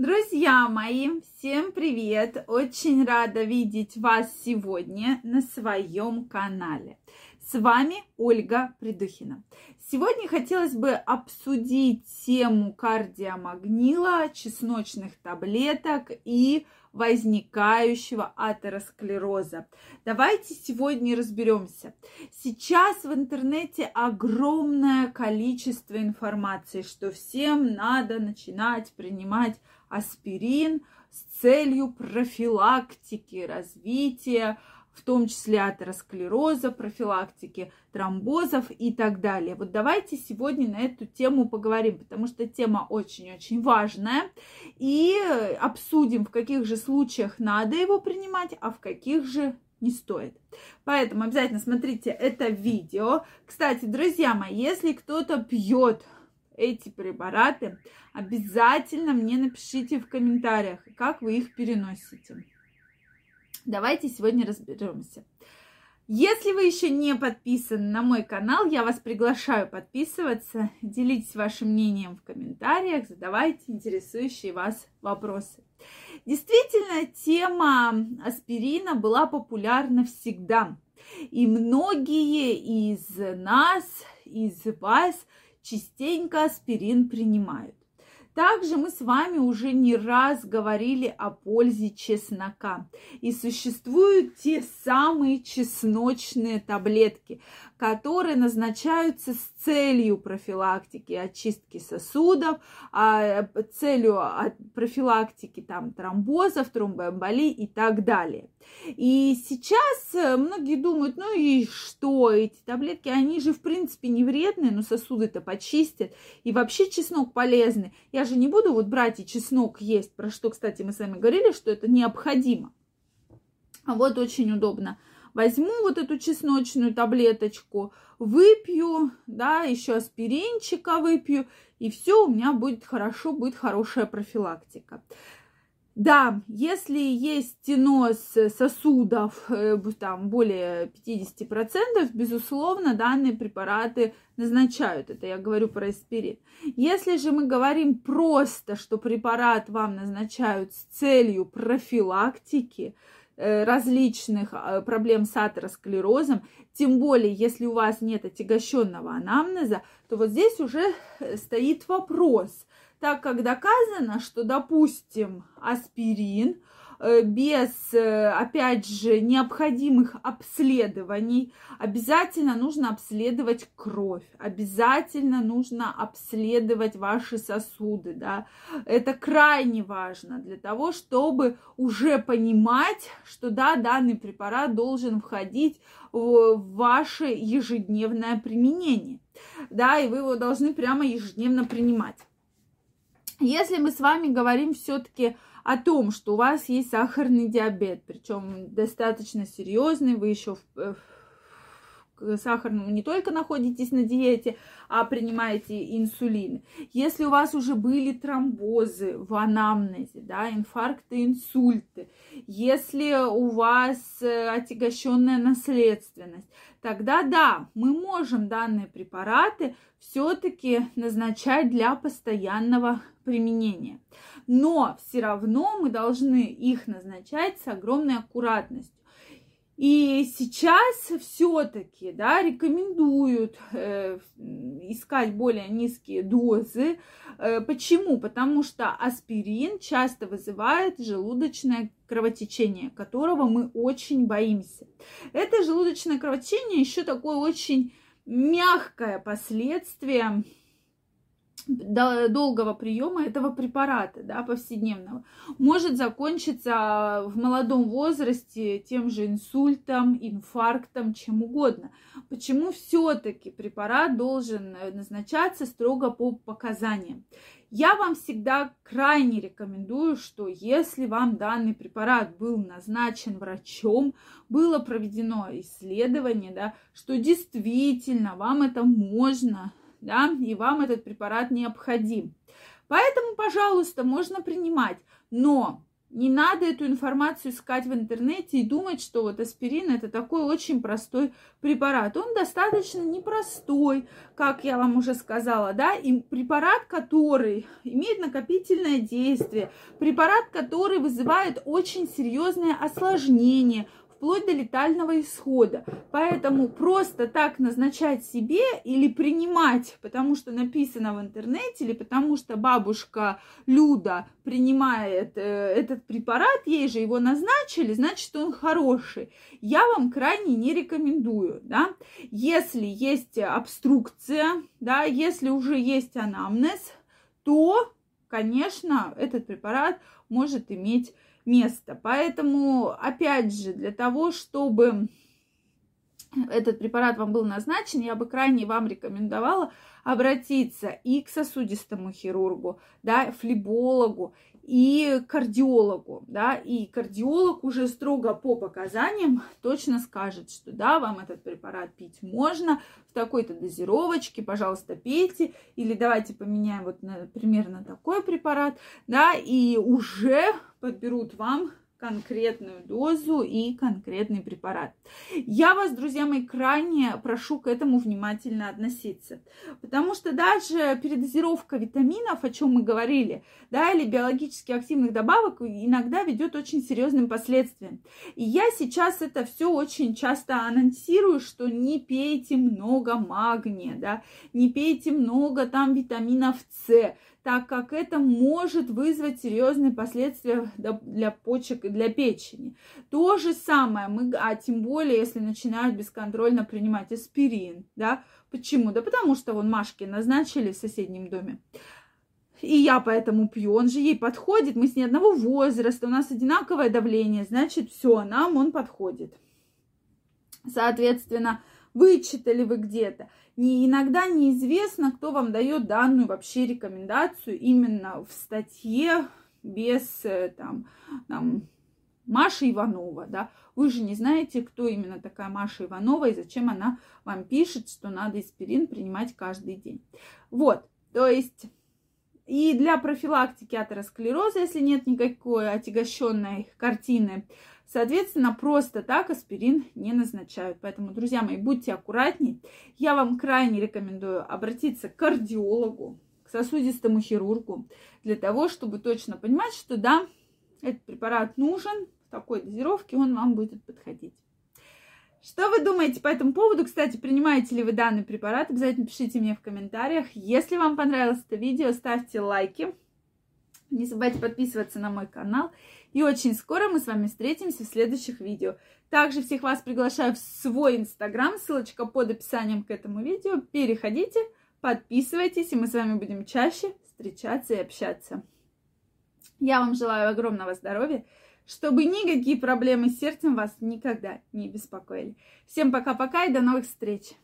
Друзья мои, всем привет! Очень рада видеть вас сегодня на своем канале. С вами Ольга Придухина. Сегодня хотелось бы обсудить тему кардиомагнила, чесночных таблеток и возникающего атеросклероза. Давайте сегодня разберемся. Сейчас в интернете огромное количество информации, что всем надо начинать принимать аспирин с целью профилактики развития, в том числе атеросклероза, профилактики тромбозов и так далее. Вот давайте сегодня на эту тему поговорим, потому что тема очень-очень важная. И обсудим, в каких же случаях надо его принимать, а в каких же не стоит. Поэтому обязательно смотрите это видео. Кстати, друзья мои, если кто-то пьет эти препараты, обязательно мне напишите в комментариях, как вы их переносите. Давайте сегодня разберемся. Если вы еще не подписаны на мой канал, я вас приглашаю подписываться, делитесь вашим мнением в комментариях, задавайте интересующие вас вопросы. Действительно, тема аспирина была популярна всегда. И многие из нас, из вас частенько аспирин принимают. Также мы с вами уже не раз говорили о пользе чеснока. И существуют те самые чесночные таблетки, которые назначаются с целью профилактики очистки сосудов, а, целью профилактики там, тромбозов, тромбоэмболий и так далее. И сейчас э, многие думают, ну и что, эти таблетки, они же в принципе не вредные, но сосуды-то почистят. И вообще чеснок полезный. Я же не буду вот брать и чеснок есть, про что, кстати, мы с вами говорили, что это необходимо. А вот очень удобно возьму вот эту чесночную таблеточку, выпью, да, еще аспиринчика выпью, и все у меня будет хорошо, будет хорошая профилактика. Да, если есть стеноз сосудов э, там более 50%, безусловно, данные препараты назначают. Это я говорю про аспирин. Если же мы говорим просто, что препарат вам назначают с целью профилактики, Э, различных э, проблем с атеросклерозом, тем более, если у вас нет отягощенного анамнеза, то вот здесь уже э, стоит вопрос, так как доказано, что, допустим, аспирин – Э, без, э, опять же, необходимых обследований. Обязательно нужно обследовать кровь, обязательно нужно обследовать ваши сосуды, да. Это крайне важно для того, чтобы уже понимать, что, да, данный препарат должен входить в ваше ежедневное применение, да, и вы его должны прямо ежедневно принимать. Если мы с вами говорим все-таки о том, что у вас есть сахарный диабет, причем достаточно серьезный, вы еще в, э, сахарном не только находитесь на диете, а принимаете инсулин. Если у вас уже были тромбозы в анамнезе, да, инфаркты, инсульты, если у вас э, отягощенная наследственность, тогда да, мы можем данные препараты все-таки назначать для постоянного применения. Но все равно мы должны их назначать с огромной аккуратностью. И сейчас все-таки да, рекомендуют э, искать более низкие дозы. Э, почему? Потому что аспирин часто вызывает желудочное кровотечение, которого мы очень боимся. Это желудочное кровотечение еще такое очень мягкое последствие долгого приема этого препарата, да, повседневного, может закончиться в молодом возрасте тем же инсультом, инфарктом, чем угодно. Почему все-таки препарат должен назначаться строго по показаниям? Я вам всегда крайне рекомендую, что если вам данный препарат был назначен врачом, было проведено исследование, да, что действительно вам это можно да, и вам этот препарат необходим. Поэтому, пожалуйста, можно принимать, но Не надо эту информацию искать в интернете и думать, что вот аспирин это такой очень простой препарат. Он достаточно непростой, как я вам уже сказала, да, и препарат, который имеет накопительное действие, препарат, который вызывает очень серьезные осложнения – вплоть до летального исхода. Поэтому просто так назначать себе или принимать, потому что написано в интернете, или потому что бабушка Люда принимает э, этот препарат, ей же его назначили, значит, он хороший. Я вам крайне не рекомендую, да. Если есть обструкция, да, если уже есть анамнез, то, конечно, этот препарат может иметь место. Поэтому, опять же, для того, чтобы этот препарат вам был назначен, я бы крайне вам рекомендовала обратиться и к сосудистому хирургу, да, флебологу, и кардиологу, да, и кардиолог уже строго по показаниям точно скажет, что да, вам этот препарат пить можно в такой-то дозировочке, пожалуйста, пейте, или давайте поменяем вот на, примерно такой препарат, да, и уже подберут вам конкретную дозу и конкретный препарат. Я вас, друзья мои, крайне прошу к этому внимательно относиться, потому что даже передозировка витаминов, о чем мы говорили, да, или биологически активных добавок иногда ведет очень серьезным последствиям. И я сейчас это все очень часто анонсирую, что не пейте много магния, да, не пейте много там витаминов С, так как это может вызвать серьезные последствия для почек и для печени. То же самое мы, а тем более, если начинают бесконтрольно принимать аспирин, да, почему? Да потому что вон Машке назначили в соседнем доме. И я поэтому пью. Он же ей подходит. Мы с ней одного возраста. У нас одинаковое давление. Значит, все, нам он подходит. Соответственно, вычитали вы где-то. Не, иногда неизвестно, кто вам дает данную вообще рекомендацию именно в статье без э, там, там Маша Иванова, да, вы же не знаете, кто именно такая Маша Иванова и зачем она вам пишет, что надо аспирин принимать каждый день. Вот, то есть и для профилактики атеросклероза, если нет никакой отягощенной картины, Соответственно, просто так аспирин не назначают. Поэтому, друзья мои, будьте аккуратнее. Я вам крайне рекомендую обратиться к кардиологу, к сосудистому хирургу, для того, чтобы точно понимать, что да, этот препарат нужен, в такой дозировке он вам будет подходить. Что вы думаете по этому поводу? Кстати, принимаете ли вы данный препарат? Обязательно пишите мне в комментариях. Если вам понравилось это видео, ставьте лайки. Не забывайте подписываться на мой канал. И очень скоро мы с вами встретимся в следующих видео. Также всех вас приглашаю в свой инстаграм, ссылочка под описанием к этому видео. Переходите, подписывайтесь, и мы с вами будем чаще встречаться и общаться. Я вам желаю огромного здоровья, чтобы никакие проблемы с сердцем вас никогда не беспокоили. Всем пока-пока и до новых встреч!